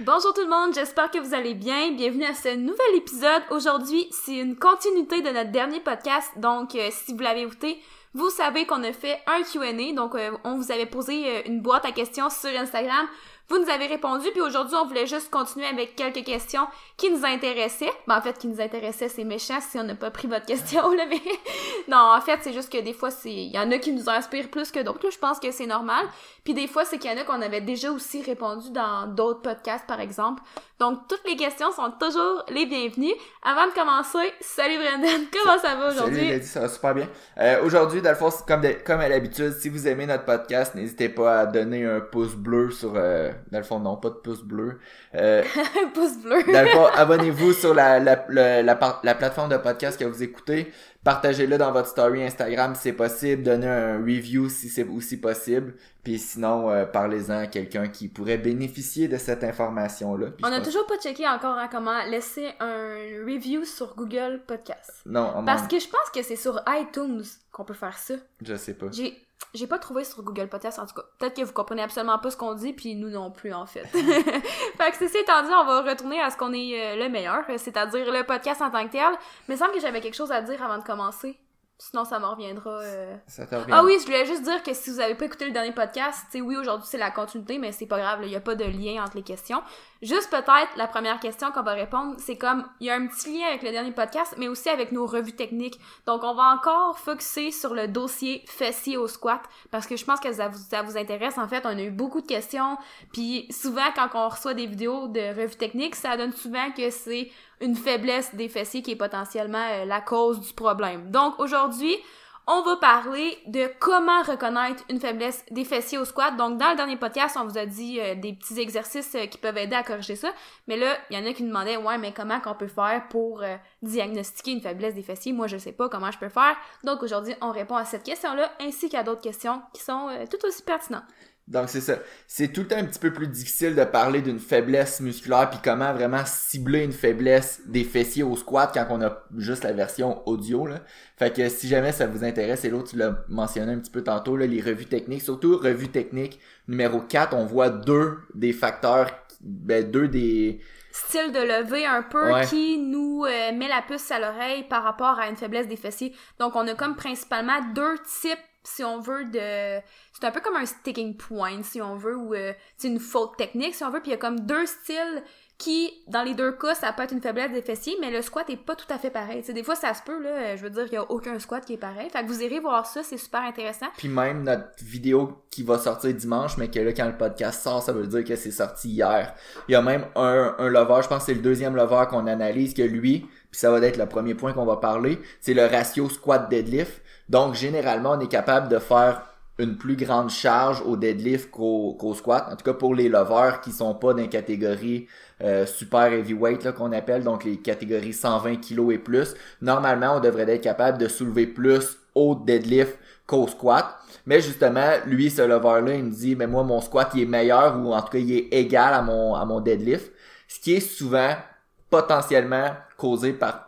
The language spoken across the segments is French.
Bonjour tout le monde, j'espère que vous allez bien. Bienvenue à ce nouvel épisode. Aujourd'hui, c'est une continuité de notre dernier podcast. Donc, euh, si vous l'avez écouté, vous savez qu'on a fait un Q&A. Donc, euh, on vous avait posé euh, une boîte à questions sur Instagram. Vous nous avez répondu, puis aujourd'hui, on voulait juste continuer avec quelques questions qui nous intéressaient. Ben, en fait, qui nous intéressaient, c'est méchant si on n'a pas pris votre question, là, mais... non, en fait, c'est juste que des fois, c'est... Il y en a qui nous inspirent plus que d'autres, Je pense que c'est normal. Puis des fois, c'est qu'il y en a qu'on avait déjà aussi répondu dans d'autres podcasts, par exemple. Donc, toutes les questions sont toujours les bienvenues. Avant de commencer, salut Brendan, comment ça va aujourd'hui? Salut ça va super bien. Euh, aujourd'hui, dans le fond, comme, comme à l'habitude, si vous aimez notre podcast, n'hésitez pas à donner un pouce bleu sur... Euh, dans le fond, non, pas de pouce bleu. Euh, pouce bleu. dans le fond, abonnez-vous sur la, la, la, la, plateforme de podcast que vous écoutez. Partagez-le dans votre story Instagram si c'est possible. Donnez un review si c'est aussi possible. Puis sinon, euh, parlez-en à quelqu'un qui pourrait bénéficier de cette information-là. On n'a toujours pas checké encore hein, comment laisser un review sur Google Podcast. Non, Parce que je pense que c'est sur iTunes qu'on peut faire ça. Je sais pas. J'ai j'ai pas trouvé sur Google Podcast en tout cas. Peut-être que vous comprenez absolument pas ce qu'on dit, puis nous non plus en fait. fait que ceci étant dit, on va retourner à ce qu'on est euh, le meilleur, c'est-à-dire le podcast en tant que tel. Mais il semble que j'avais quelque chose à dire avant de commencer. Sinon, ça m'en reviendra. Euh. Ça revient. Ah oui, je voulais juste dire que si vous avez pas écouté le dernier podcast, tu sais, oui, aujourd'hui c'est la continuité, mais c'est pas grave, il y a pas de lien entre les questions. Juste peut-être la première question qu'on va répondre, c'est comme il y a un petit lien avec le dernier podcast, mais aussi avec nos revues techniques. Donc on va encore focuser sur le dossier fessier au squat parce que je pense que ça vous, ça vous intéresse. En fait, on a eu beaucoup de questions, puis souvent quand on reçoit des vidéos de revues techniques, ça donne souvent que c'est une faiblesse des fessiers qui est potentiellement euh, la cause du problème. Donc aujourd'hui, on va parler de comment reconnaître une faiblesse des fessiers au squat. Donc, dans le dernier podcast, on vous a dit euh, des petits exercices euh, qui peuvent aider à corriger ça. Mais là, il y en a qui nous demandaient, ouais, mais comment qu'on peut faire pour diagnostiquer une faiblesse des fessiers? Moi, je sais pas comment je peux faire. Donc, aujourd'hui, on répond à cette question-là, ainsi qu'à d'autres questions qui sont tout aussi pertinentes. Donc c'est ça. C'est tout le temps un petit peu plus difficile de parler d'une faiblesse musculaire puis comment vraiment cibler une faiblesse des fessiers au squat quand on a juste la version audio là. Fait que si jamais ça vous intéresse et l'autre tu l'as mentionné un petit peu tantôt là, les revues techniques, surtout revue technique numéro 4, on voit deux des facteurs ben deux des style de lever un peu qui nous euh, met la puce à l'oreille par rapport à une faiblesse des fessiers. Donc on a comme principalement deux types si on veut, de... C'est un peu comme un sticking point, si on veut, ou euh, c'est une faute technique, si on veut. Puis il y a comme deux styles qui, dans les deux cas, ça peut être une faiblesse des fessiers, mais le squat est pas tout à fait pareil. Des fois, ça se peut, là, je veux dire, il y a aucun squat qui est pareil. Fait que vous irez voir ça, c'est super intéressant. Puis même notre vidéo qui va sortir dimanche, mais que là, quand le podcast sort, ça veut dire que c'est sorti hier. Il y a même un, un lover, je pense que c'est le deuxième lover qu'on analyse, que lui, puis ça va être le premier point qu'on va parler, c'est le ratio squat-deadlift. Donc, généralement, on est capable de faire une plus grande charge au deadlift qu'au squat. En tout cas, pour les lovers qui sont pas dans les catégories euh, super heavyweight qu'on appelle, donc les catégories 120 kg et plus, normalement, on devrait être capable de soulever plus au deadlift qu'au squat. Mais justement, lui, ce lover-là, il me dit, mais moi, mon squat, il est meilleur ou en tout cas, il est égal à mon, à mon deadlift. Ce qui est souvent potentiellement causé par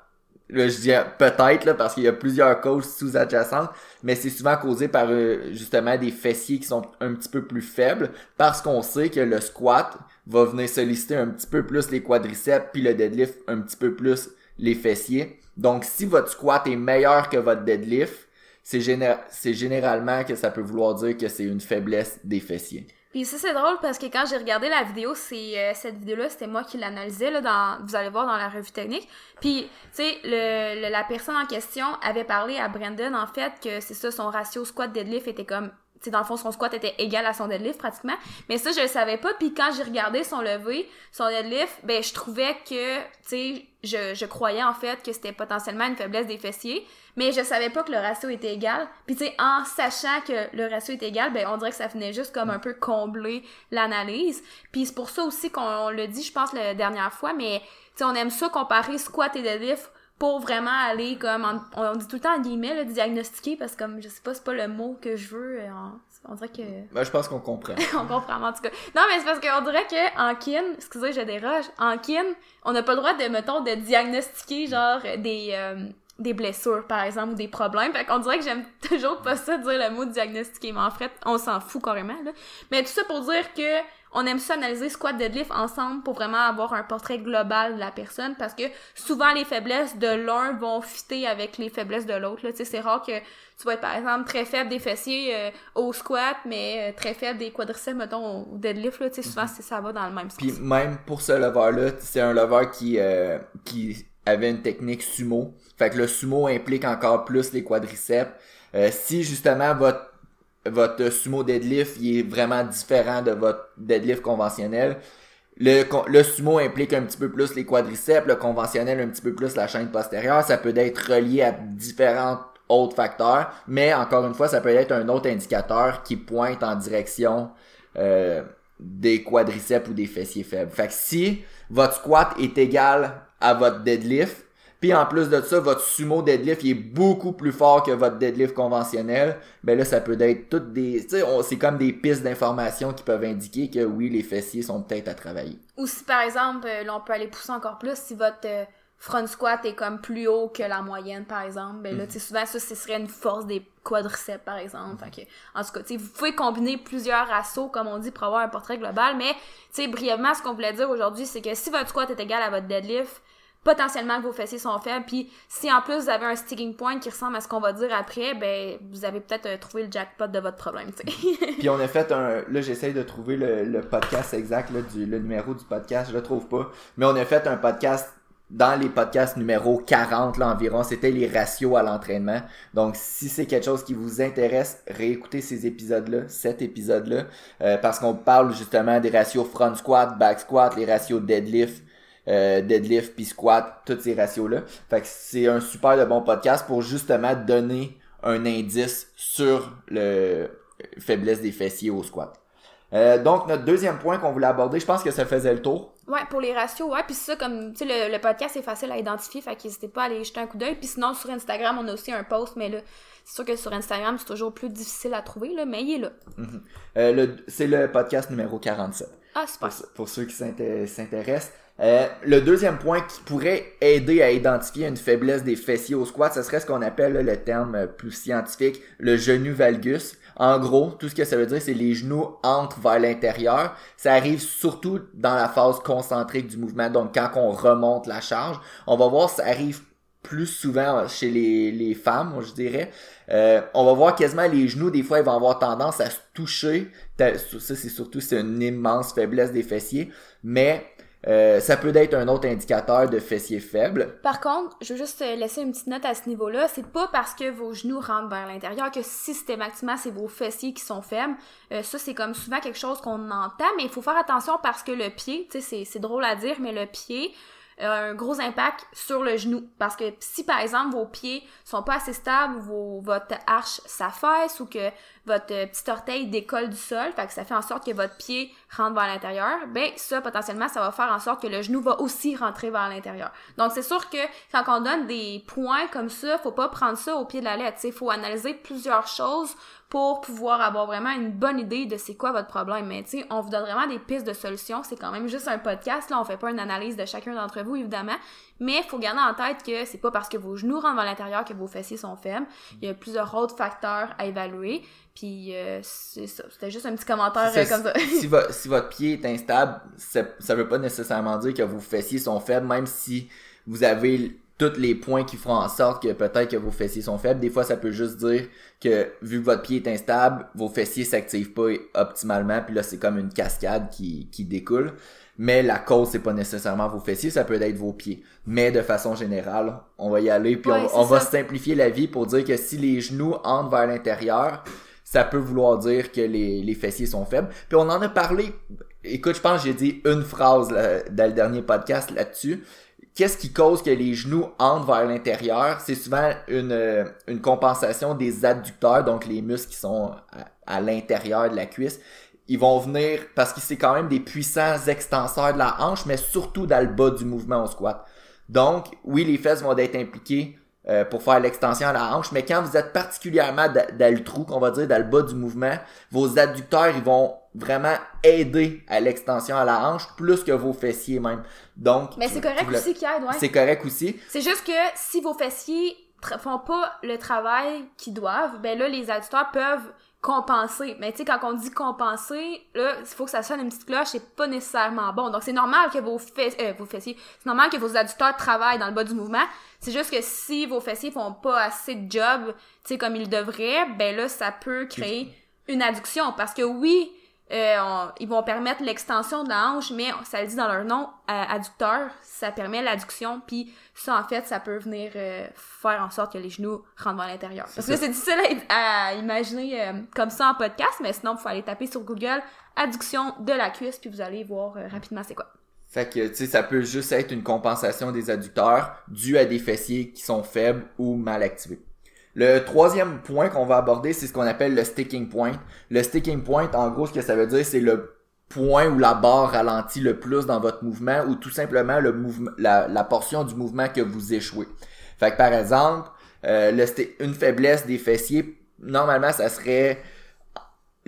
Là, je dis peut-être là, parce qu'il y a plusieurs causes sous-adjacentes, mais c'est souvent causé par euh, justement des fessiers qui sont un petit peu plus faibles, parce qu'on sait que le squat va venir solliciter un petit peu plus les quadriceps, puis le deadlift un petit peu plus les fessiers. Donc si votre squat est meilleur que votre deadlift, c'est généralement que ça peut vouloir dire que c'est une faiblesse des fessiers. Puis ça c'est drôle parce que quand j'ai regardé la vidéo, c'est euh, cette vidéo-là, c'était moi qui l'analysais là dans vous allez voir dans la revue technique. Puis tu sais le, la personne en question avait parlé à Brandon en fait que c'est ça son ratio squat deadlift était comme sais, dans le fond, son squat était égal à son deadlift pratiquement. Mais ça, je le savais pas. Puis quand j'ai regardé son levé, son deadlift, ben je trouvais que, tu sais, je, je croyais en fait que c'était potentiellement une faiblesse des fessiers. Mais je savais pas que le ratio était égal. Puis tu sais, en sachant que le ratio était égal, ben on dirait que ça venait juste comme un peu combler l'analyse. Puis c'est pour ça aussi qu'on le dit, je pense, la dernière fois. Mais tu sais, on aime ça comparer squat et deadlift pour vraiment aller comme on dit tout le temps en guillemets le diagnostiquer parce que comme je sais pas c'est pas le mot que je veux euh, on dirait que ben, je pense qu'on comprend on comprend en tout cas non mais c'est parce qu'on dirait que en kin excusez des roches en kin on n'a pas le droit de mettons de diagnostiquer genre des euh, des blessures, par exemple, ou des problèmes. Fait qu'on dirait que j'aime toujours pas ça dire le mot diagnostiquer, mais en fait, on s'en fout carrément, là. Mais tout ça pour dire que on aime ça analyser squat deadlift ensemble pour vraiment avoir un portrait global de la personne parce que souvent les faiblesses de l'un vont fitter avec les faiblesses de l'autre là tu sais c'est rare que tu vas être par exemple très faible des fessiers euh, au squat mais euh, très faible des quadriceps mettons au deadlift là tu sais souvent c'est ça va dans le même sens Puis même pour ce lever là, c'est un lever qui euh, qui avait une technique sumo. Fait que le sumo implique encore plus les quadriceps. Euh, si justement votre votre sumo deadlift il est vraiment différent de votre deadlift conventionnel, le, le sumo implique un petit peu plus les quadriceps, le conventionnel un petit peu plus la chaîne postérieure. Ça peut être relié à différents autres facteurs, mais encore une fois, ça peut être un autre indicateur qui pointe en direction euh, des quadriceps ou des fessiers faibles. Fait que si votre squat est égal à votre deadlift, puis en plus de ça, votre sumo deadlift il est beaucoup plus fort que votre deadlift conventionnel, ben là ça peut être toutes des, tu sais, c'est comme des pistes d'information qui peuvent indiquer que oui, les fessiers sont peut-être à travailler. ou si par exemple euh, là on peut aller pousser encore plus si votre euh, front squat est comme plus haut que la moyenne par exemple ben là tu sais souvent ça ce serait une force des quadriceps par exemple. Fait que, en tout cas tu sais vous pouvez combiner plusieurs assauts comme on dit pour avoir un portrait global mais tu sais brièvement ce qu'on voulait dire aujourd'hui c'est que si votre squat est égal à votre deadlift potentiellement que vos fessiers sont faibles puis si en plus vous avez un sticking point qui ressemble à ce qu'on va dire après ben vous avez peut-être euh, trouvé le jackpot de votre problème Puis on a fait un. Là, j'essaye de trouver le, podcast exact, du, le numéro du podcast, je le trouve pas. Mais on a fait un podcast dans les podcasts numéro 40 là environ, c'était les ratios à l'entraînement. Donc si c'est quelque chose qui vous intéresse, réécoutez ces épisodes-là, cet épisode-là, euh, parce qu'on parle justement des ratios front squat, back squat, les ratios deadlift, euh, deadlift puis squat, tous ces ratios-là. Fait que c'est un super de bon podcast pour justement donner un indice sur le faiblesse des fessiers au squat. Euh, donc notre deuxième point qu'on voulait aborder, je pense que ça faisait le tour. Ouais, pour les ratios, ouais. Puis ça, comme, tu sais, le, le podcast est facile à identifier, fait qu'hésitez pas à aller jeter un coup d'œil. Puis sinon, sur Instagram, on a aussi un post, mais là, c'est sûr que sur Instagram, c'est toujours plus difficile à trouver, là, mais il est là. Euh, le- c'est le podcast numéro 47. Ah, super. pour, pour ceux qui s'inté- s'intéressent. Euh, le deuxième point qui pourrait aider à identifier une faiblesse des fessiers au squat, ce serait ce qu'on appelle là, le terme euh, plus scientifique, le genou valgus. En gros, tout ce que ça veut dire, c'est les genoux entrent vers l'intérieur. Ça arrive surtout dans la phase concentrique du mouvement, donc quand on remonte la charge. On va voir, ça arrive plus souvent chez les, femmes, je dirais. Euh, on va voir quasiment les genoux, des fois, ils vont avoir tendance à se toucher. Ça, c'est surtout, c'est une immense faiblesse des fessiers. Mais euh, ça peut être un autre indicateur de fessiers faibles. Par contre, je veux juste euh, laisser une petite note à ce niveau-là. C'est pas parce que vos genoux rentrent vers l'intérieur que systématiquement c'est vos fessiers qui sont faibles. Euh, ça, c'est comme souvent quelque chose qu'on entend, mais il faut faire attention parce que le pied, tu sais, c'est- drôle à dire, mais le pied un gros impact sur le genou. Parce que si par exemple vos pieds sont pas assez stables, vos, votre arche s'affaisse ou que votre euh, petit orteil décolle du sol, fait que ça fait en sorte que votre pied rentre vers l'intérieur, ben ça potentiellement ça va faire en sorte que le genou va aussi rentrer vers l'intérieur. Donc c'est sûr que quand on donne des points comme ça, faut pas prendre ça au pied de la lettre, il faut analyser plusieurs choses pour pouvoir avoir vraiment une bonne idée de c'est quoi votre problème. Mais tu sais, on vous donne vraiment des pistes de solutions. C'est quand même juste un podcast, là, on fait pas une analyse de chacun d'entre vous, évidemment. Mais il faut garder en tête que c'est pas parce que vos genoux rentrent vers l'intérieur que vos fessiers sont faibles. Il y a plusieurs autres facteurs à évaluer. Puis euh, c'est ça. C'était juste un petit commentaire Ça, euh, comme ça. si, vo- si votre pied est instable, ça, ça veut pas nécessairement dire que vos fessiers sont faibles, même si vous avez tous les points qui feront en sorte que peut-être que vos fessiers sont faibles. Des fois, ça peut juste dire que vu que votre pied est instable, vos fessiers s'activent pas optimalement, puis là, c'est comme une cascade qui, qui découle. Mais la cause, c'est pas nécessairement vos fessiers, ça peut être vos pieds. Mais de façon générale, on va y aller, puis Ouais, on, va simplifier la vie pour dire que si les genoux entrent vers l'intérieur, ça peut vouloir dire que les, les fessiers sont faibles. Puis on en a parlé, écoute, je pense que j'ai dit une phrase là, dans le dernier podcast là-dessus. Qu'est-ce qui cause que les genoux entrent vers l'intérieur? C'est souvent une, euh, une compensation des adducteurs, donc les muscles qui sont à, l'intérieur de la cuisse. Ils vont venir, parce que c'est quand même des puissants extenseurs de la hanche, mais surtout dans le bas du mouvement au squat. Donc, oui, les fesses vont être impliquées euh, pour faire l'extension à la hanche, mais quand vous êtes particulièrement da- dans le trou, qu'on va dire dans le bas du mouvement, vos adducteurs, ils vont vraiment aider à l'extension à la hanche plus que vos fessiers même. Donc, Mais c'est correct aussi qu'il aide, ouais. C'est correct aussi. C'est juste que si vos fessiers font pas le travail qu'ils doivent, ben là, les adducteurs peuvent compenser. Mais tu sais, quand on dit compenser, là, il faut que ça sonne une petite cloche, c'est pas nécessairement bon. Donc, c'est normal que vos, fess- euh, vos fessiers, c'est normal que vos adducteurs travaillent dans le bas du mouvement. C'est juste que si vos fessiers font pas assez de job, tu sais, comme ils devraient, ben là, ça peut créer une adduction. Parce que oui, euh, on- ils vont permettre l'extension de la hanche, mais ça le dit dans leur nom, euh, adducteur, ça permet l'adduction, puis ça, en fait, ça peut venir euh, faire en sorte que les genoux rentrent vers l'intérieur. Parce que c'est difficile à, à imaginer euh, comme ça en podcast, mais sinon, il faut aller taper sur Google adduction de la cuisse, puis vous allez voir euh, rapidement c'est quoi. Fait que, tu sais, ça peut juste être une compensation des adducteurs due à des fessiers qui sont faibles ou mal activés. Le troisième point qu'on va aborder, c'est ce qu'on appelle le sticking point. Le sticking point, en gros, ce que ça veut dire, c'est le point où la barre ralentit le plus dans votre mouvement ou tout simplement la, portion du mouvement que vous échouez. Fait que, par exemple, euh, une faiblesse des fessiers, normalement, ça serait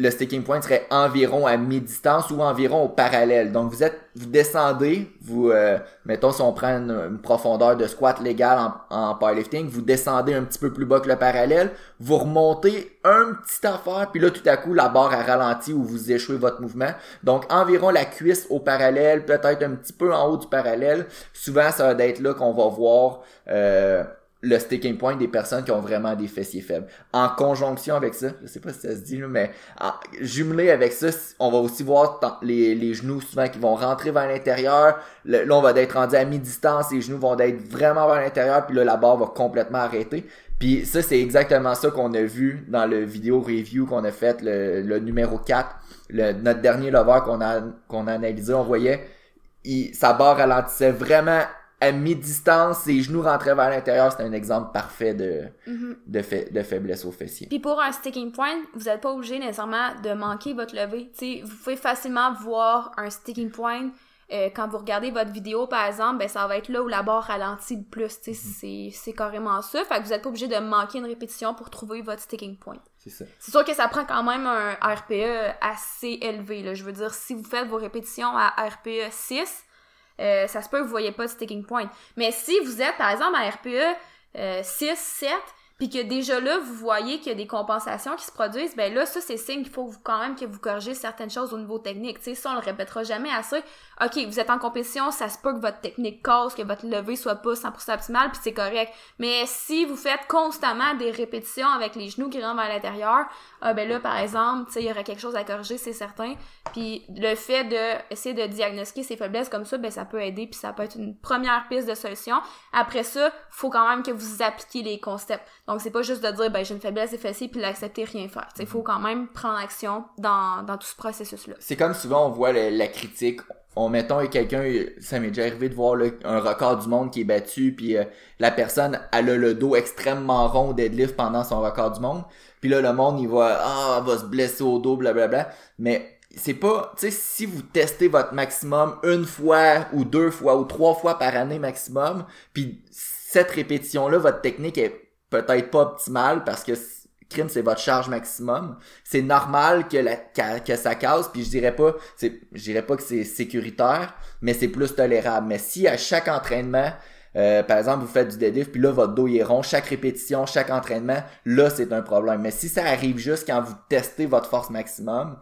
le sticking point serait environ à mi-distance ou environ au parallèle. Donc vous êtes, vous descendez, vous, euh, mettons si on prend une, profondeur de squat légale en, en powerlifting, vous descendez un petit peu plus bas que le parallèle, vous remontez un petit affaire, puis là tout à coup la barre a ralenti ou vous échouez votre mouvement. Donc environ la cuisse au parallèle, peut-être un petit peu en haut du parallèle. Souvent ça va être là qu'on va voir euh, le sticking point des personnes qui ont vraiment des fessiers faibles. En conjonction avec ça, je sais pas si ça se dit, mais en- jumelé avec ça, on va aussi voir les, les genoux souvent qui vont rentrer vers l'intérieur. Là, on va être rendu à mi-distance, les genoux vont être vraiment vers l'intérieur, puis là, la barre va complètement arrêter. Puis ça, c'est exactement ça qu'on a vu dans le vidéo review qu'on a fait, le, numéro 4, le, notre dernier lover qu'on a, qu'on a analysé. On voyait, il, sa barre ralentissait vraiment à mi-distance, ses genoux rentraient vers l'intérieur. C'était un exemple parfait de, de, fa- de faiblesse au fessier. Puis pour un sticking point, vous n'êtes pas obligé nécessairement de manquer votre levée. T'sais, vous pouvez facilement voir un sticking point. euh, quand vous regardez votre vidéo, par exemple, ben, ça va être là où la barre ralentit le plus. T'sais, c'est, c'est carrément ça. Fait que vous n'êtes pas obligé de manquer une répétition pour trouver votre sticking point. C'est. C'est sûr que ça prend quand même un RPE assez élevé. Là. Je veux dire, si vous faites vos répétitions à RPE 6, euh, ça se peut que vous voyez pas de sticking point. Mais si vous êtes, par exemple, à RPE euh, 6, 7, puis que déjà là, vous voyez qu'il y a des compensations qui se produisent, ben là, ça, c'est signe qu'il faut quand même que vous corrigez certaines choses au niveau technique. Tu sais, ça, on le répétera jamais assez. OK, vous êtes en compétition, ça se peut que votre technique casse, que votre levée soit pas 100% optimale, puis c'est correct. Mais si vous faites constamment des répétitions avec les genoux qui rentrent vers l'intérieur, ah ben là, par exemple, tu sais, il y aurait quelque chose à corriger, c'est certain. Puis le fait de de diagnostiquer ces faiblesses comme ça, ben ça peut aider, puis ça peut être une première piste de solution. Après ça, faut quand même que vous appliquiez les concepts. Donc c'est pas juste de dire ben j'ai une faiblesse fessiers puis l'accepter rien faire. Il faut quand même prendre action dans, dans tout ce processus là. C'est comme souvent on voit le- la critique. On mettons quelqu'un, ça m'est déjà arrivé de voir là, un record du monde qui est battu, puis euh, la personne elle a le dos extrêmement rond au deadlift pendant son record du monde. Puis là le monde il va ah elle va se blesser au dos blablabla. Mais c'est pas tu sais si vous testez votre maximum une fois ou deux fois ou trois fois par année maximum, puis cette répétition là votre technique est peut-être pas optimale parce que crime c'est votre charge maximum. C'est normal que la que, ça casse puis je dirais pas c'est je dirais pas que c'est sécuritaire mais c'est plus tolérable. Mais si à chaque entraînement euh, par exemple vous faites du deadlift puis là votre dos est rond chaque répétition chaque entraînement là c'est un problème. Mais si ça arrive juste quand vous testez votre force maximum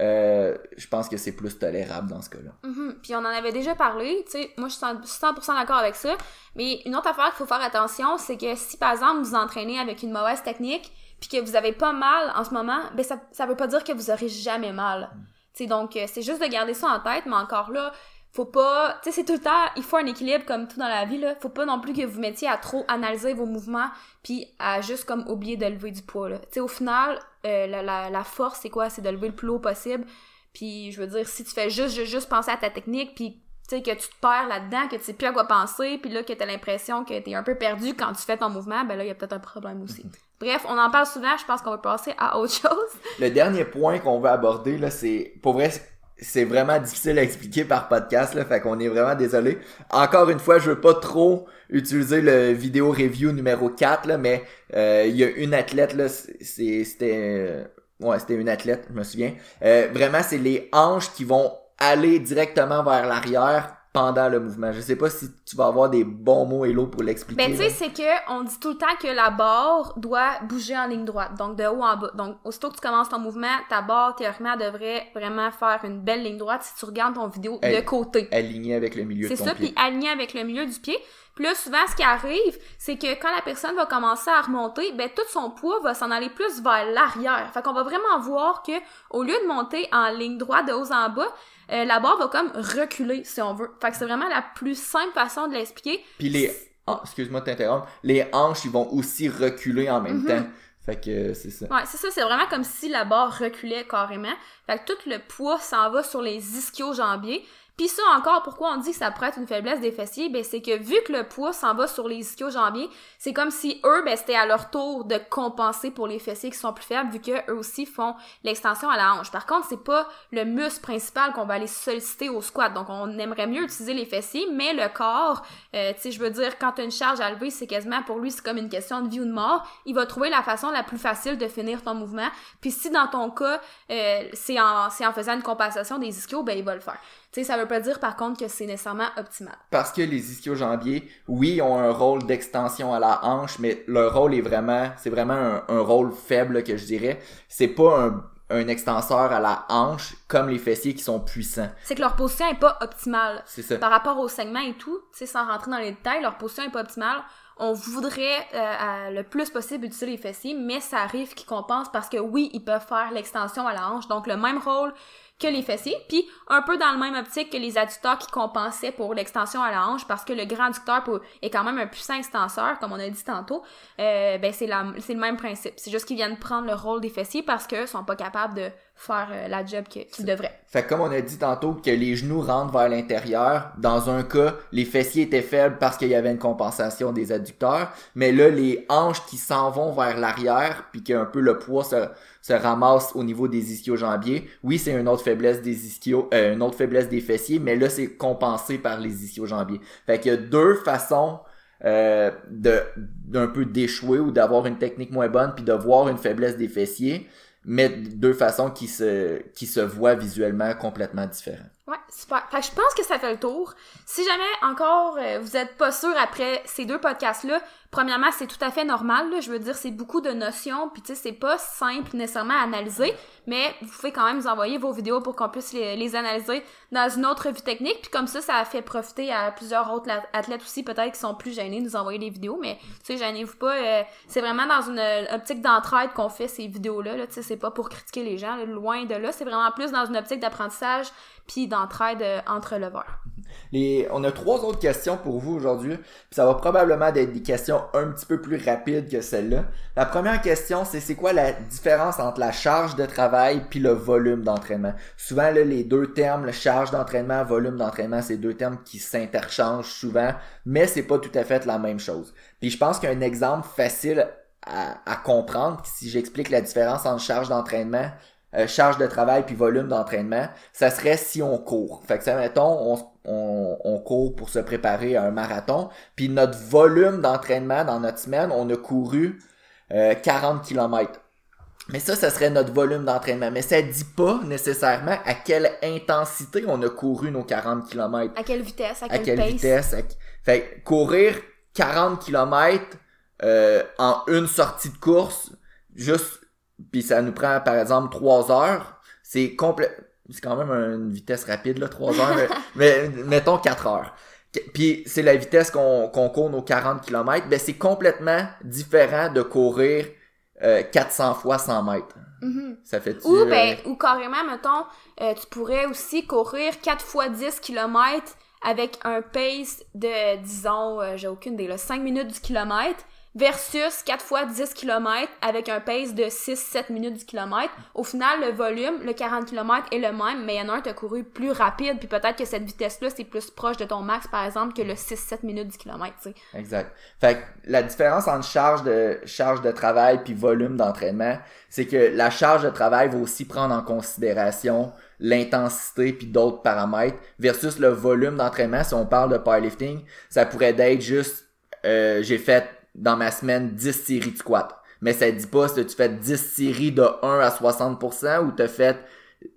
euh, je pense que c'est plus tolérable dans ce cas-là. Mhm. Puis on en avait déjà parlé, tu sais, moi je suis 100%, 100% d'accord avec ça, mais une autre affaire qu'il faut faire attention, c'est que si par exemple vous entraînez avec une mauvaise technique, puis que vous avez pas mal en ce moment, ben ça, ça veut pas dire que vous aurez jamais mal. Tu sais, donc euh, c'est juste de garder ça en tête, mais encore là, faut pas, tu sais, c'est tout le temps, il faut un équilibre comme tout dans la vie, là. Faut pas non plus que vous mettiez à trop analyser vos mouvements, puis à juste comme oublier de lever du poids, là. Tu sais, au final, euh, la, la, la force, c'est quoi? C'est de lever le plus haut possible. Puis, je veux dire, si tu fais juste, juste, juste penser à ta technique, puis tu sais, que tu te perds là-dedans, que tu sais plus à quoi penser, puis là, que t'as l'impression que t'es un peu perdu quand tu fais ton mouvement, ben là, il y a peut-être un problème aussi. Bref, on en parle souvent, je pense qu'on va passer à autre chose. Le dernier point qu'on veut aborder, là, c'est, pour vrai, c'est vraiment difficile à expliquer par podcast, là, fait qu'on est vraiment désolé. Encore une fois, je veux pas trop utiliser le vidéo review numéro 4, là, mais euh, il y a une athlète, là, c'était, euh, ouais, c'était une athlète, je me souviens. Euh, vraiment, c'est les hanches qui vont aller directement vers l'arrière pendant le mouvement. Je sais pas si tu vas avoir des bons mots et pour l'expliquer. Ben tu sais c'est que on dit tout le temps que la barre doit bouger en ligne droite, donc de haut en bas. Donc aussitôt que tu commences ton mouvement, ta barre théoriquement devrait vraiment faire une belle ligne droite si tu regardes ton vidéo de côté. Alignée avec le milieu ton pied. C'est ça, puis alignée avec le milieu du pied. Puis là, souvent, ce qui arrive, c'est que quand la personne va commencer à remonter, ben tout son poids va s'en aller plus vers l'arrière. Fait qu'on va vraiment voir que au lieu de monter en ligne droite de haut en bas, euh, la barre va comme reculer, si on veut. Fait que c'est vraiment la plus simple façon de l'expliquer. Puis les... Oh, excuse-moi de t'interrompre. Les hanches, ils vont aussi reculer en même mhm. temps. Fait que c'est ça. Ouais, c'est ça, c'est vraiment comme si la barre reculait carrément. Fait que tout le poids s'en va sur les ischio-jambiers. Puis ça encore, pourquoi on dit que ça pourrait être une faiblesse des fessiers, ben c'est que vu que le poids s'en va sur les ischio-jambiers, c'est comme si eux, ben c'était à leur tour de compenser pour les fessiers qui sont plus faibles, vu qu'eux aussi font l'extension à la hanche. Par contre, c'est pas le muscle principal qu'on va aller solliciter au squat, donc on aimerait mieux utiliser les fessiers, mais le corps, euh, tu sais, je veux dire, quand as une charge à lever, c'est quasiment pour lui, c'est comme une question de vie ou de mort. Il va trouver la façon la plus facile de finir ton mouvement. Puis si dans ton cas, euh, c'est en, en faisant une compensation des ischios, ben il va le faire. Tu sais, ça veut pas dire par contre que c'est nécessairement optimal. Parce que les ischio-jambiers, oui, ont un rôle d'extension à la hanche, mais leur rôle est vraiment, c'est vraiment un, rôle faible que je dirais. C'est pas un, un extenseur à la hanche comme les fessiers qui sont puissants. C'est que leur position est pas optimale. C'est ça. Par rapport au segment et tout, tu sais, sans rentrer dans les détails, leur position est pas optimale. On voudrait euh, le plus possible utiliser les fessiers, mais ça arrive qu'ils compensent parce que oui, ils peuvent faire l'extension à la hanche. Donc le même rôle que les fessiers, puis un peu dans le même optique que les adducteurs qui compensaient pour l'extension à la hanche, parce que le grand adducteur est quand même un puissant extenseur, comme on a dit tantôt, euh, ben c'est le même principe. C'est juste qu'ils viennent prendre le rôle des fessiers parce qu'ils sont pas capables de faire euh, la job qu'ils devraient. Fait comme on a dit tantôt que les genoux rentrent vers l'intérieur, dans un cas, les fessiers étaient faibles parce qu'il y avait une compensation des adducteurs, mais là, les hanches qui s'en vont vers l'arrière, puis qu'un peu le poids se, se ramasse au niveau des ischio-jambiers, oui, c'est une autre faiblesse des ischio, euh, une autre faiblesse des fessiers, mais là, c'est compensé par les ischio-jambiers. Fait qu'il y a deux façons euh, de d'un peu d'échouer ou d'avoir une technique moins bonne puis de voir une faiblesse des fessiers mais deux façons qui se, qui se voient visuellement complètement différentes. Ouais, super. Fait que je pense que ça fait le tour. Si jamais encore euh, vous êtes pas sûr après ces deux podcasts-là, premièrement, c'est tout à fait normal. Là. Je veux dire, c'est beaucoup de notions, puis tu sais, c'est pas simple nécessairement à analyser, mais vous pouvez quand même nous envoyer vos vidéos pour qu'on puisse les, les, analyser dans une autre vue technique. Puis comme ça, ça a fait profiter à plusieurs autres athlètes aussi, peut-être qui sont plus gênés de nous envoyer des vidéos, mais tu sais, gênez-vous pas. Euh, c'est vraiment dans une optique d'entraide qu'on fait ces vidéos-là. Là, tu sais, c'est pas pour critiquer les gens, loin de là. C'est vraiment plus dans une optique d'apprentissage puis d'entraide euh, entre leveurs. Les, on a trois autres questions pour vous aujourd'hui, ça va probablement être des questions un petit peu plus rapides que celle-là. La première question, c'est c'est quoi la différence entre la charge de travail puis le volume d'entraînement? Souvent là, les deux termes, la charge d'entraînement, volume d'entraînement, c'est deux termes qui s'interchangent souvent, mais c'est pas tout à fait la même chose. Puis je pense qu'un exemple facile à, à comprendre, si j'explique la différence entre charge d'entraînement euh, charge de travail puis volume d'entraînement, ça serait si on court. Fait que ça, mettons, on, on, on, court pour se préparer à un marathon, puis notre volume d'entraînement dans notre semaine, on a couru 40 euh, km. Mais ça, ça serait notre volume d'entraînement. Mais ça dit pas nécessairement à quelle intensité on a couru nos 40 km. À quelle vitesse, à, quelle, vitesse. Fait courir 40 km euh, en une sortie de course, juste puis ça nous prend par exemple 3 heures, c'est complet c'est quand même une vitesse rapide là 3 heures mais, mettons 4 heures. Puis c'est la vitesse qu'on qu'on court nos 40 km, ben c'est complètement différent de courir 400 euh, fois 100 mètres. Mm-hmm. Ça fait Ou ben ou carrément mettons euh, tu pourrais aussi courir 4 fois 10 km avec un pace de disons euh, j'ai aucune idée là 5 minutes du kilomètre versus 4 fois 10 km avec un pace de 6-7 minutes du kilomètre. Au final, le volume, le 40 km est le même, mais il y en a un a couru plus rapide, puis peut-être que cette vitesse-là, c'est plus proche de ton max, par exemple, que le 6-7 minutes du kilomètre, tu. Exact. Fait que la différence entre charge de, charge de travail puis volume d'entraînement, c'est que la charge de travail va aussi prendre en considération l'intensité puis d'autres paramètres versus le volume d'entraînement. Si on parle de powerlifting, ça pourrait être juste euh, j'ai fait dans ma semaine 10 séries de squat. Mais ça dit pas si tu fais 10 séries de 1 à 60% ou tu as fait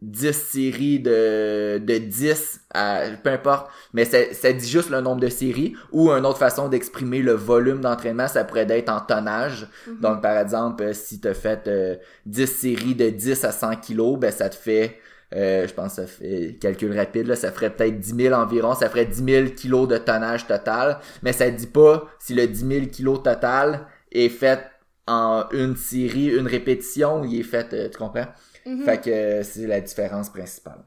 10 séries de, de 10 à, peu importe, mais ça, ça dit juste le nombre de séries ou une autre façon d'exprimer le volume d'entraînement, ça pourrait être en tonnage. Mhm. Donc, par exemple, euh, si tu as fait euh, 10 séries de 10 à 100 kilos, ben ça te fait, euh, je pense que ça fait, calcul rapide, là, ça ferait peut-être 10 000 environ, ça ferait 10 000 kilos de tonnage total, mais ça dit pas si le 10 000 kilos total est fait en une série, une répétition, ou il est fait, euh, tu comprends? Mhm. Fait que euh, c'est la différence principale.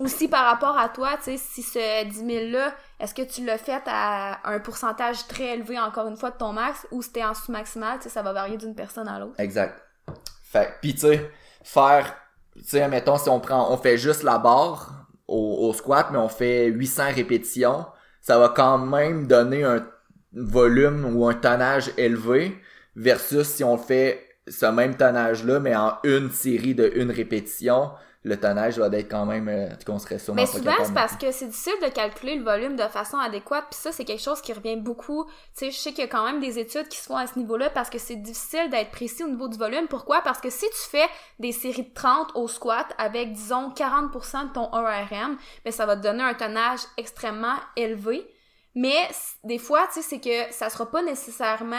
Aussi par rapport à toi, tu sais, si ce 10 000-là, est-ce que tu l'as fait à un pourcentage très élevé, encore une fois, de ton max, ou c'était en sous-maximal, tu sais, ça va varier d'une personne à l'autre? Exact. Fait puis tu sais, faire, tu sais, mettons, si on prend, on fait juste la barre au, squat, mais on fait 800 répétitions, ça va quand même donner un volume ou un tonnage élevé, versus si on fait ce même tonnage-là, mais en une série de une répétition, le tonnage va être quand même, euh, qu'on serait sûrement Mais souvent, c'est parce que c'est difficile de calculer le volume de façon adéquate, puis ça, c'est quelque chose qui revient beaucoup. Tu sais, je sais qu'il y a quand même des études qui se font à ce niveau-là parce que c'est difficile d'être précis au niveau du volume. Pourquoi? Parce que si tu fais des séries de 30 au squat avec, disons, 40% de ton ORM, ben ça va te donner un tonnage extrêmement élevé. Mais des fois, tu sais, c'est que ça sera pas nécessairement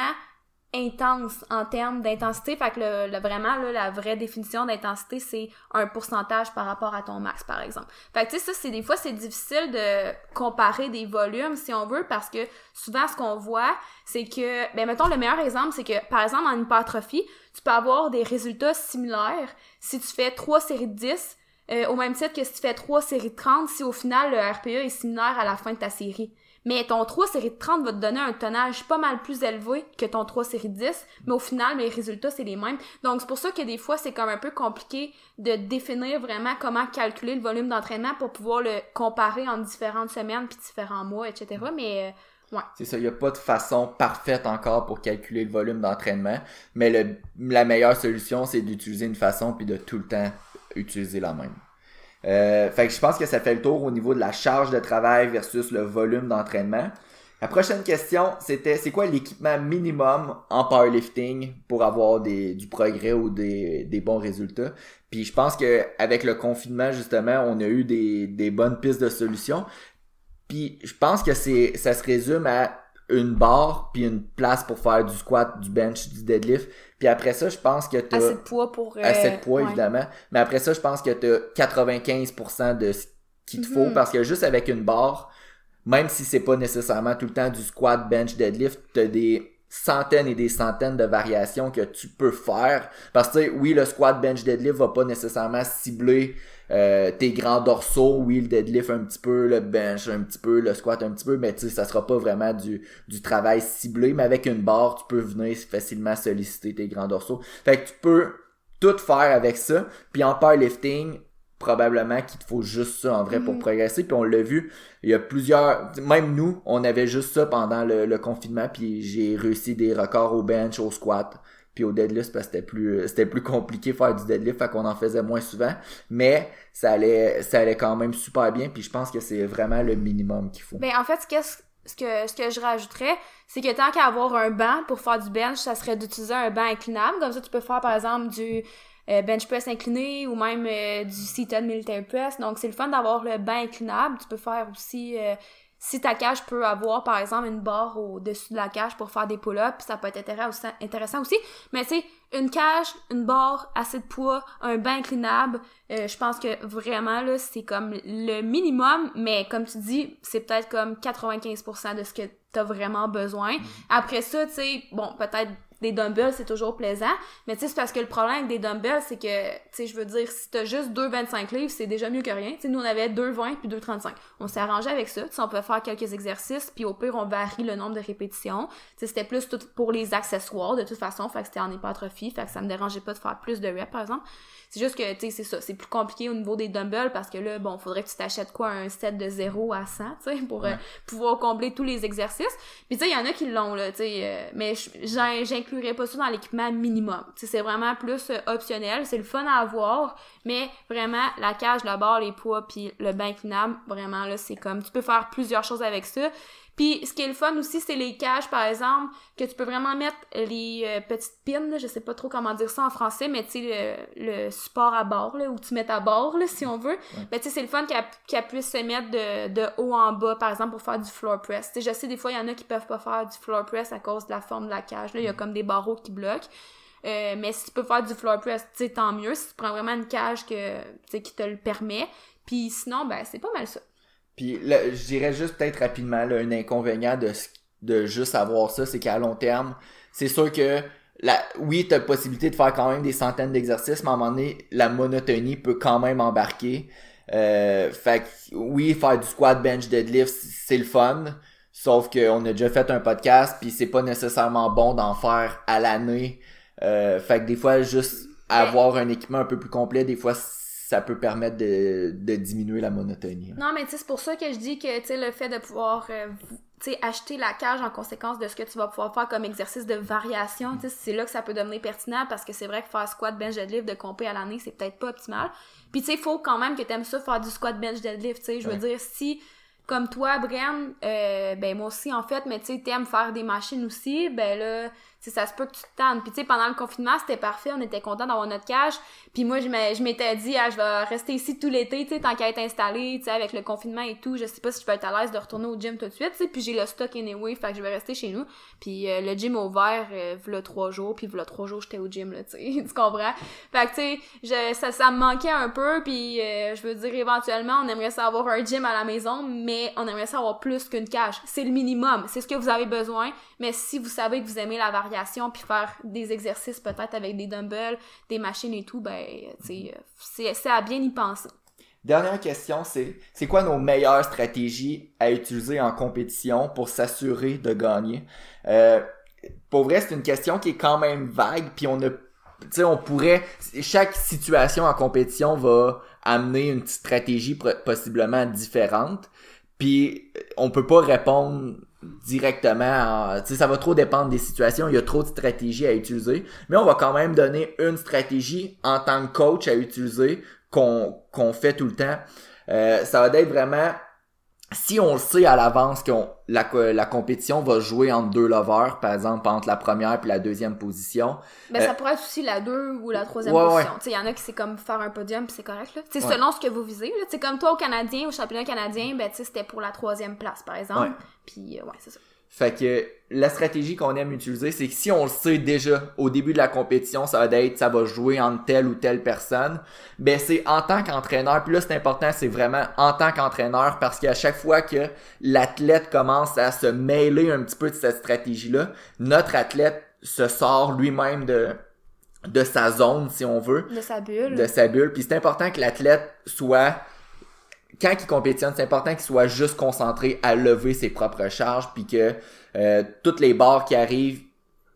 intense en termes d'intensité. Fait que le, le- vraiment, là, la vraie définition d'intensité, c'est un pourcentage par rapport à ton max, par exemple. Fait que tu sais, ça, c'est des fois, c'est difficile de comparer des volumes, si on veut, parce que souvent, ce qu'on voit, c'est que, ben, mettons, le meilleur exemple, c'est que, par exemple, en hypertrophie, tu peux avoir des résultats similaires si tu fais trois séries de 10, euh, au même titre que si tu fais trois séries de 30, si au final, le RPE est similaire à la fin de ta série. Mais ton 3 séries de 30 va te donner un tonnage pas mal plus élevé que ton 3 séries de 10, mais au final, les résultats, c'est les mêmes. Donc, c'est pour ça que des fois, c'est comme un peu compliqué de définir vraiment comment calculer le volume d'entraînement pour pouvoir le comparer en différentes semaines puis différents mois, etc. Mais, euh, ouais. C'est ça, il n'y a pas de façon parfaite encore pour calculer le volume d'entraînement, mais le, la meilleure solution, c'est d'utiliser une façon puis de tout le temps utiliser la même. Euh, fait que je pense que ça fait le tour au niveau de la charge de travail versus le volume d'entraînement. La prochaine question, c'était c'est quoi l'équipement minimum en powerlifting pour avoir du progrès ou des, bons résultats? Puis je pense que avec le confinement, justement, on a eu des, bonnes pistes de solutions. Puis je pense que ça se résume à une barre puis une place pour faire du squat, du bench, du deadlift. Puis après ça, je pense que tu Assez de poids pour... euh, assez de poids ouais. évidemment, mais après ça, je pense que tu as 95% de ce qu'il te faut Mhm. parce que juste avec une barre, même si c'est pas nécessairement tout le temps du squat, bench, deadlift, tu as des centaines et des centaines de variations que tu peux faire parce que tu sais, oui le squat bench deadlift va pas nécessairement cibler euh, tes grands dorsaux oui le deadlift un petit peu le bench un petit peu le squat un petit peu mais tu sais ça sera pas vraiment du du travail ciblé mais avec une barre tu peux venir facilement solliciter tes grands dorsaux fait que tu peux tout faire avec ça puis en powerlifting probablement qu'il te faut juste ça en vrai pour Mhm. progresser puis on l'a vu il y a plusieurs même nous on avait juste ça pendant le, le confinement puis j'ai réussi des records au bench au squat puis au deadlift parce que c'était plus c'était plus compliqué faire du deadlift fait qu'on en faisait moins souvent mais ça allait ça allait quand même super bien puis je pense que c'est vraiment le minimum qu'il faut Ben, en fait, ce que, ce que, ce que je rajouterais, c'est que tant qu'à avoir un banc pour faire du bench, ça serait d'utiliser un banc inclinable. Comme ça, tu peux faire, par exemple, du euh, bench press incliné ou même euh, du seated military press. Donc, c'est le fun d'avoir le banc inclinable. Tu peux faire aussi... euh, si ta cage peut avoir, par exemple, une barre au-dessus de la cage pour faire des pull-ups, ça peut être intéressant, aussi. Mais tu sais, une cage, une barre, assez de poids, un banc inclinable, euh, je pense que vraiment, là, c'est comme le minimum, mais comme tu dis, c'est peut-être comme 95% de ce que t'as vraiment besoin. Après ça, tu sais, bon, peut-être des dumbbells, c'est toujours plaisant, mais tu sais, c'est parce que le problème avec des dumbbells, c'est que, tu sais, je veux dire, si t'as juste 2,25 livres, c'est déjà mieux que rien. Tu sais, nous, on avait 2,20 puis 2,35. On s'est arrangé avec ça. Tu on peut faire quelques exercices, puis au pire, on varie le nombre de répétitions. Tu sais, c'était plus tout pour les accessoires, de toute façon, fait que c'était en hypertrophie, fait que ça me dérangeait pas de faire plus de reps, par exemple. C'est juste que, tu sais, c'est ça, c'est plus compliqué au niveau des dumbbells parce que là, bon, faudrait que tu t'achètes quoi, un set de 0 à 100, tu sais, pour euh, pouvoir combler tous les exercices. Puis tu sais, il y en a qui l'ont, là, tu sais, euh, mais j'inclurais pas ça dans l'équipement minimum. Tu sais, c'est vraiment plus euh, optionnel, c'est le fun à avoir, mais vraiment, la cage, la barre, les poids, puis le banc inclinable, vraiment, là, c'est comme, tu peux faire plusieurs choses avec ça. Puis ce qui est le fun aussi, c'est les cages, par exemple, que tu peux vraiment mettre les euh, petites pins, là, je sais pas trop comment dire ça en français, mais tu sais, le, le, support à bord, là, où tu mets ta bord, là, si on veut. Ben, tu sais, c'est le fun qu'elle puisse se mettre de, de haut en bas, par exemple, pour faire du floor press. Tu sais, je sais, des fois, il y en a qui peuvent pas faire du floor press à cause de la forme de la cage, là. Il y a comme des barreaux qui bloquent. Euh, mais si tu peux faire du floor press, tu sais, tant mieux. Si tu prends vraiment une cage que, qui te le permet. Puis sinon, ben, c'est pas mal ça. Puis je dirais juste peut-être rapidement là, un inconvénient de, de juste avoir ça, c'est qu'à long terme, c'est sûr que la, oui, tu as possibilité de faire quand même des centaines d'exercices, mais à un moment donné, la monotonie peut quand même embarquer. Euh, fait que, oui, faire du squat, bench, deadlift, c'est le fun. Sauf qu'on a déjà fait un podcast, puis c'est pas nécessairement bon d'en faire à l'année. Euh, fait que des fois, juste avoir un équipement un peu plus complet, des fois, ça peut permettre de, de diminuer la monotonie. Non, mais tu sais, c'est pour ça que je dis que, le fait de pouvoir, euh, acheter la cage en conséquence de ce que tu vas pouvoir faire comme exercice de variation, c'est là que ça peut devenir pertinent parce que c'est vrai que faire squat, bench, deadlift de compé à l'année, c'est peut-être pas optimal. Puis, tu sais, il faut quand même que tu aimes ça faire du squat, bench, deadlift, tu je veux dire, si comme toi, Brian, euh, ben moi aussi en fait, mais tu sais, t'aimes faire des machines aussi, ben là, sais, ça se peut que tu te tannes. Puis tu sais, pendant le confinement, c'était parfait, on était content d'avoir notre cage. Puis moi, je m'étais dit, ah, je vais rester ici tout l'été, tu sais, tant qu'à être installé, tu sais, avec le confinement et tout. Je sais pas si je peux être à l'aise de retourner au gym tout de suite, tu. Puis j'ai le stock anyway, fait que je vais rester chez nous. Puis euh, le gym ouvert, euh, v'là trois jours, puis v'là trois jours, j'étais au gym, là, tu sais, tu comprends? Fait que tu sais, ça, ça me manquait un peu, puis euh, je veux dire, éventuellement, on aimerait ça avoir un gym à la maison, mais on aimerait ça avoir plus qu'une cage. C'est le minimum, c'est ce que vous avez besoin, mais si vous savez que vous aimez la puis faire des exercices peut-être avec des dumbbells, des machines et tout, ben, tu sais, c'est à bien y penser. Dernière question, c'est c'est quoi nos meilleures stratégies à utiliser en compétition pour s'assurer de gagner? Euh, pour vrai, c'est une question qui est quand même vague, puis on a tu sais, on pourrait, chaque situation en compétition va amener une stratégie possiblement différente. Puis on peut pas répondre directement. Ça va trop dépendre des situations. Il y a trop de stratégies à utiliser. Mais on va quand même donner une stratégie en tant que coach à utiliser qu'on qu'on fait tout le temps. Euh, ça va être vraiment si on le sait à l'avance que la, la compétition va jouer entre deux lovers, par exemple entre la première et la deuxième position. Ben, ça euh, pourrait être aussi la deux ou la troisième position. Il y en a qui c'est comme faire un podium puis c'est correct. Là. Selon ce que vous visez. Là. comme toi au Canadien, au championnat canadien, ben, c'était pour la troisième place, par exemple. Puis, euh, ouais, c'est ça. Fait que la stratégie qu'on aime utiliser, c'est que si on le sait déjà au début de la compétition, ça va être ça va jouer entre telle ou telle personne, ben c'est en tant qu'entraîneur, puis là c'est important, c'est vraiment en tant qu'entraîneur parce qu'à chaque fois que l'athlète commence à se mêler un petit peu de cette stratégie-là, notre athlète se sort lui-même de de sa zone si on veut, de sa bulle. De sa bulle, puis c'est important que l'athlète soit quand il compétitionne, c'est important qu'il soit juste concentré à lever ses propres charges, puis que euh, toutes les barres qui arrivent,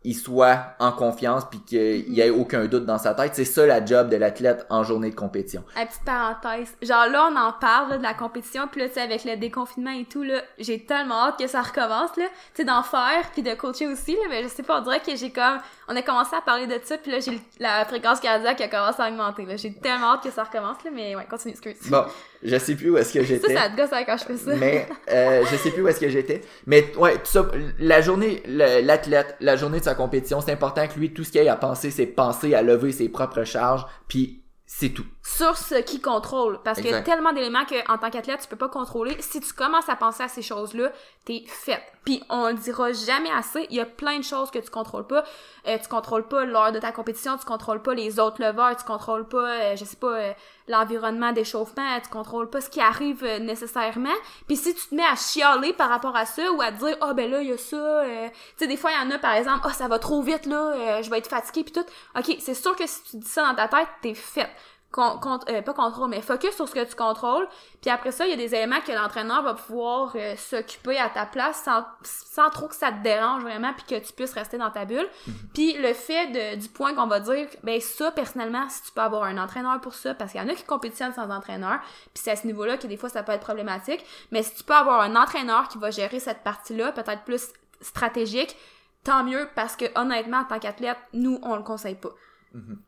il soit en confiance puis qu'il y ait aucun doute dans sa tête. C'est ça la job de l'athlète en journée de compétition. À petite parenthèse, genre là on en parle de la compétition puis là tu sais avec le déconfinement et tout là, j'ai tellement hâte que ça recommence là, tu sais d'en faire puis de coacher aussi là, mais je sais pas, on dirait que j'ai comme on a commencé à parler de ça puis là j'ai la fréquence cardiaque qui a commencé à augmenter là, j'ai tellement hâte que ça recommence là, mais ouais, continue, excuse. Bon, je sais plus où est-ce que j'étais. Ça ça te gosse quand je fais ça. Mais euh, je sais plus où est-ce que j'étais, mais ouais, tout ça la journée l'athlète, la journée de sa compétition, c'est important que lui, tout ce qu'il a à penser, c'est penser à lever ses propres charges, puis c'est tout. Sur ce qui contrôle. Parce qu'il y a tellement d'éléments qu'en tant qu'athlète, tu peux pas contrôler. Si tu commences à penser à ces choses-là, t'es faite. Puis on le dira jamais assez, il y a plein de choses que tu contrôles pas. Euh, tu contrôles pas l'heure de ta compétition, tu contrôles pas les autres leveurs, tu contrôles pas, euh, je sais pas, euh, l'environnement d'échauffement, tu contrôles pas ce qui arrive nécessairement. Puis si tu te mets à chialer par rapport à ça ou à dire ah oh, ben là il y a ça, tu sais des fois il y en a par exemple ah oh, ça va trop vite là, je vais être fatigué puis tout. Ok c'est sûr que si tu dis ça dans ta tête t'es faite con, euh, pas contrôle, mais focus sur ce que tu contrôles. Puis après ça, il y a des éléments que l'entraîneur va pouvoir euh, s'occuper à ta place sans, sans trop que ça te dérange vraiment puis que tu puisses rester dans ta bulle. Mhm. Puis le fait de, du point qu'on va dire, ben ça, personnellement, si tu peux avoir un entraîneur pour ça, parce qu'il y en a qui compétitionnent sans entraîneur, puis c'est à ce niveau-là que des fois ça peut être problématique, mais si tu peux avoir un entraîneur qui va gérer cette partie-là, peut-être plus stratégique, tant mieux parce que honnêtement, en tant qu'athlète, nous, on le conseille pas. Mhm.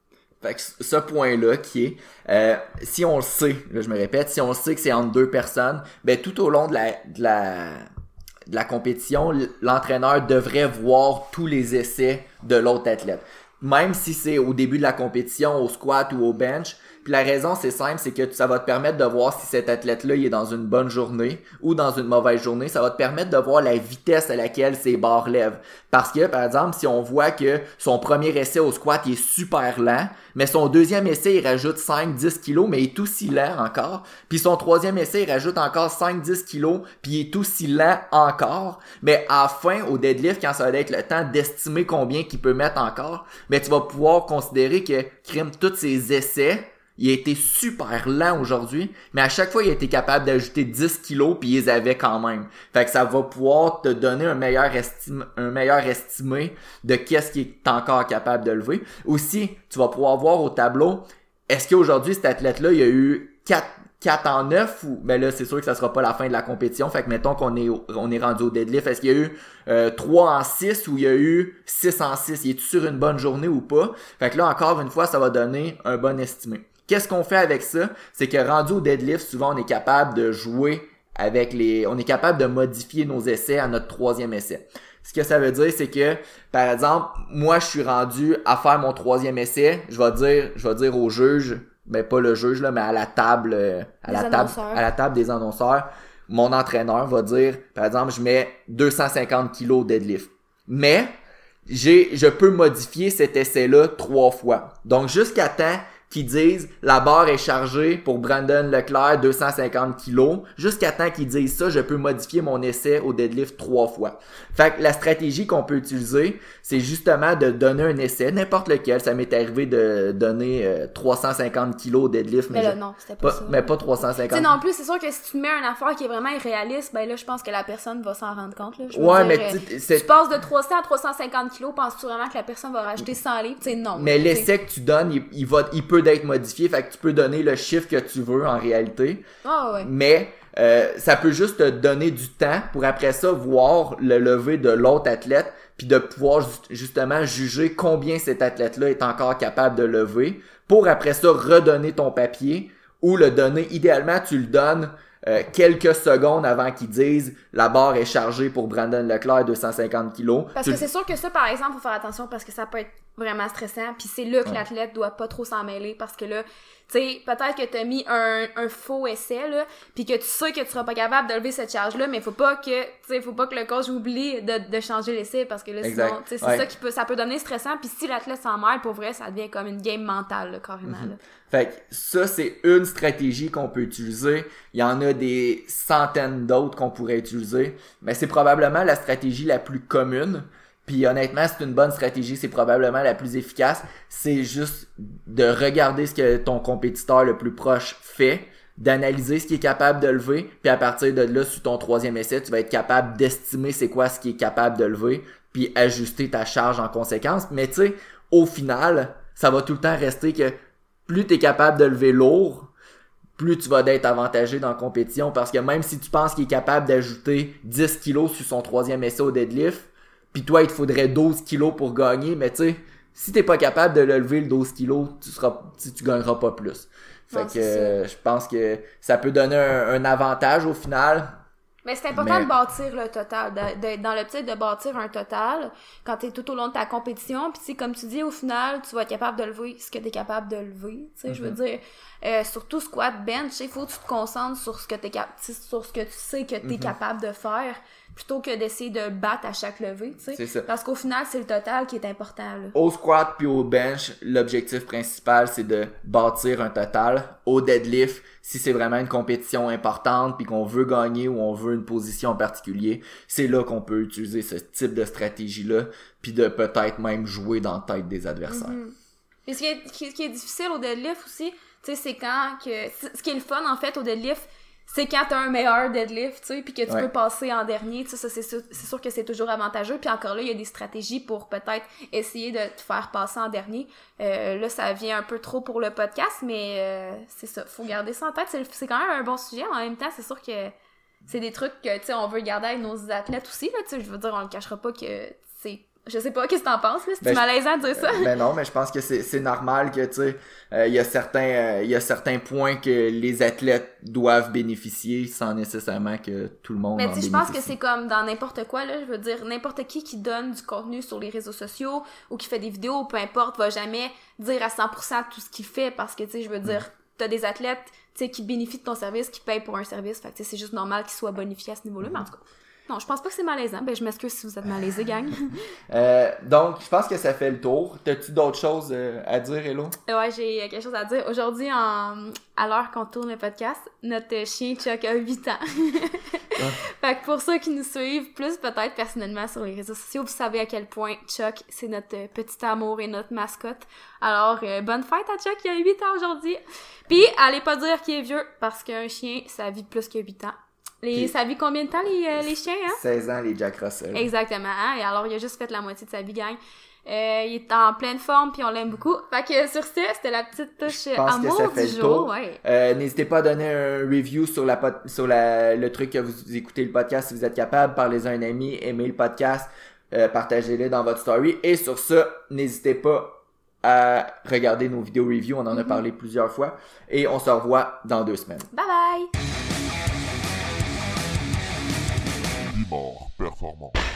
Fait que ce point-là qui est, euh, si on le sait, je me répète, si on sait que c'est entre deux personnes, ben tout au long de la, de la, de la compétition, l'entraîneur devrait voir tous les essais de l'autre athlète. Même si c'est au début de la compétition, au squat ou au bench, puis la raison, c'est simple, c'est que ça va te permettre de voir si cet athlète-là est dans une bonne journée ou dans une mauvaise journée. Ça va te permettre de voir la vitesse à laquelle ses barres lèvent. Parce que, par exemple, si on voit que son premier essai au squat est super lent, mais son deuxième essai, il rajoute 5-10 kilos, mais il est aussi lent encore. Puis son troisième essai, il rajoute encore 5-10 kilos, puis il est aussi lent encore. Mais à la fin, au deadlift, quand ça va être le temps d'estimer combien qu'il peut mettre encore, mais tu vas pouvoir considérer que, crime, tous ses essais, il a été super lent aujourd'hui, mais à chaque fois, il a été capable d'ajouter 10 kilos, puis il les avait quand même. Fait que ça va pouvoir te donner un meilleur, estime, un meilleur estimé de qu'est-ce qu'il est encore capable de lever. Aussi, tu vas pouvoir voir au tableau, est-ce qu'aujourd'hui, cet athlète-là, il a eu 4, 4 en 9 ou ben là c'est sûr que ça sera pas la fin de la compétition. Fait que mettons qu'on est on est rendu au deadlift. Est-ce qu'il y a eu euh, 3 en 6 ou il y a eu 6 en 6 il est sur une bonne journée ou pas? Fait que là encore une fois ça va donner un bon estimé Qu'est-ce qu'on fait avec ça? C'est que rendu au deadlift, souvent on est capable de jouer avec les. On est capable de modifier nos essais à notre troisième essai. Ce que ça veut dire, c'est que, par exemple, moi je suis rendu à faire mon troisième essai, je vais dire, je vais dire au juge, ben pas le juge là, mais à la table, euh, à la table, à la table des annonceurs, mon entraîneur va dire, par exemple, je mets 250 kilos deadlift. Mais j'ai, je peux modifier cet essai-là trois fois. Donc jusqu'à temps qui disent la barre est chargée pour Brandon Leclerc 250 kg. Jusqu'à temps qu'ils disent ça, je peux modifier mon essai au deadlift trois fois. Fait que la stratégie qu'on peut utiliser, c'est justement de donner un essai, n'importe lequel. Ça m'est arrivé de donner 350 euh, kg au deadlift. Mais, là, non, c'était pas, ça. Mais pas 350. T'sais, non plus, c'est sûr que si tu mets une affaire qui est vraiment irréaliste, ben là, je pense que la personne va s'en rendre compte. Là. ouais, mais euh, tu passes de 300 à 350 kg, penses-tu vraiment que la personne va rajouter 100 livres? T'sais, non. Mais l'essai que tu donnes, il, il, va, il peut d'être modifié, fait que tu peux donner le chiffre que tu veux en réalité. Ah ouais. Mais euh, ça peut juste te donner du temps pour après ça voir le lever de l'autre athlète puis de pouvoir justement juger combien cet athlète-là est encore capable de lever pour après ça redonner ton papier ou le donner idéalement tu le donnes euh, quelques secondes avant qu'ils disent la barre est chargée pour Brandon Leclerc 250 kg. Parce que c'est sûr que ça, par exemple, faut faire attention parce que ça peut être vraiment stressant. Puis c'est là que l'athlète doit pas trop s'en mêler parce que là, tu sais, peut-être que t'as mis un, un faux essai, là, puis que tu sais que tu seras pas capable de lever cette charge-là, mais faut pas que, tu sais, faut pas que le coach oublie de, de changer l'essai parce que là, sinon, tu sais, c'est ça qui peut, ça peut donner stressant. Puis si l'athlète s'en mêle, pour vrai, ça devient comme une game mentale, là, carrément. Là. Fait que ça, c'est une stratégie qu'on peut utiliser. Il y en a des centaines d'autres qu'on pourrait utiliser, mais c'est probablement la stratégie la plus commune. Puis honnêtement, c'est une bonne stratégie, c'est probablement la plus efficace. C'est juste de regarder ce que ton compétiteur le plus proche fait, d'analyser ce qu'il est capable de lever, puis à partir de là, sur ton troisième essai, tu vas être capable d'estimer c'est quoi ce qu'il est capable de lever, puis ajuster ta charge en conséquence. Mais tu sais, au final, ça va tout le temps rester que plus tu es capable de lever lourd, plus tu vas être avantagé dans la compétition parce que même si tu penses qu'il est capable d'ajouter 10 kilos sur son troisième essai au deadlift, puis toi, il te faudrait 12 kilos pour gagner, mais tu sais, si t'es pas capable de le lever le 12 kilos, tu seras, tu, tu gagneras pas plus. Fait Non, que euh, je pense que ça peut donner un, un avantage au final. Mais c'est important Mais- de bâtir le total, de- d'être dans l'optique de bâtir un total quand t'es tout au long de ta compétition. Puis tu sais, comme tu dis, au final, tu vas être capable de lever ce que t'es capable de lever. Tu sais, je veux Mhm. dire, euh, surtout squat, bench, il faut que tu te concentres sur ce que tu sur ce que tu sais que Mhm. t'es capable de faire, plutôt que d'essayer de battre à chaque levée. Tu sais, parce qu'au final, c'est le total qui est important. Là. Au squat puis au bench, l'objectif principal c'est de bâtir un total. Au deadlift, si c'est vraiment une compétition importante puis qu'on veut gagner ou on veut une position en particulier, c'est là qu'on peut utiliser ce type de stratégie là puis de peut-être même jouer dans la tête des adversaires. Mhm. Et ce qui est, qui est difficile au deadlift aussi, tu sais, c'est quand que. Ce qui est le fun en fait au deadlift, c'est quand t'as un meilleur deadlift, tu sais, puis que tu Ouais. peux passer en dernier, tu sais, ça c'est sûr, que c'est toujours avantageux. Puis encore là, il y a des stratégies pour peut-être essayer de te faire passer en dernier. Euh, là, ça vient un peu trop pour le podcast, mais euh, c'est ça, faut garder ça en tête. C'est, c'est quand même un bon sujet. En même temps, c'est sûr que c'est des trucs que, tu sais, on veut garder avec nos athlètes aussi, là, tu sais, je veux dire, on le cachera pas que Je sais pas, qu'est-ce que t'en penses, là? C'est Ben, malaisant de dire ça? Ben non, mais je pense que c'est c'est normal que, tu sais, euh, il y a certains, euh, il y a certains points que les athlètes doivent bénéficier sans nécessairement que tout le monde Mais tu sais, je pense que c'est comme dans n'importe quoi, là. Je veux dire, n'importe qui qui donne du contenu sur les réseaux sociaux ou qui fait des vidéos, peu importe, va jamais dire à 100% tout ce qu'il fait parce que, tu sais, je veux dire, Mm. t'as des athlètes, tu sais, qui bénéficient de ton service, qui payent pour un service. Fait que, tu sais, c'est juste normal qu'ils soient bonifiés à ce niveau-là. Mais en tout cas, non, je pense pas que c'est malaisant. Ben, je m'excuse si vous êtes malaisé, gang. Euh, donc, je pense que ça fait le tour. T'as-tu d'autres choses euh, à dire, Hello? ouais, j'ai euh, quelque chose à dire. Aujourd'hui, en... à l'heure qu'on tourne le podcast, notre chien Chuck a 8 ans. Fait que pour ceux qui nous suivent plus peut-être personnellement sur les réseaux sociaux, vous savez à quel point Chuck, c'est notre euh, petit amour et notre mascotte. Alors, euh, bonne fête à Chuck, il a 8 ans aujourd'hui. Puis, allez pas dire qu'il est vieux, parce qu'un chien, ça vit plus que 8 ans. Les, ça vit combien de temps, les, euh, les chiens, hein? 16 ans, les Jack Russell. Exactement, hein? Et alors, il a juste fait la moitié de sa vie, gang. Euh, il est en pleine forme, puis on l'aime beaucoup. Fait que sur ce, c'était la petite touche que amour ça fait du jour, ouais. Euh, N'hésitez pas à donner un review sur la sur la, le truc que vous écoutez le podcast si vous êtes capable. Parlez-en à un ami, aimez le podcast, euh, partagez-le dans votre story. Et sur ça, n'hésitez pas à regarder nos vidéos review. On en a Mhm. parlé plusieurs fois. Et on se revoit dans deux semaines. Bye bye! Bimor performant.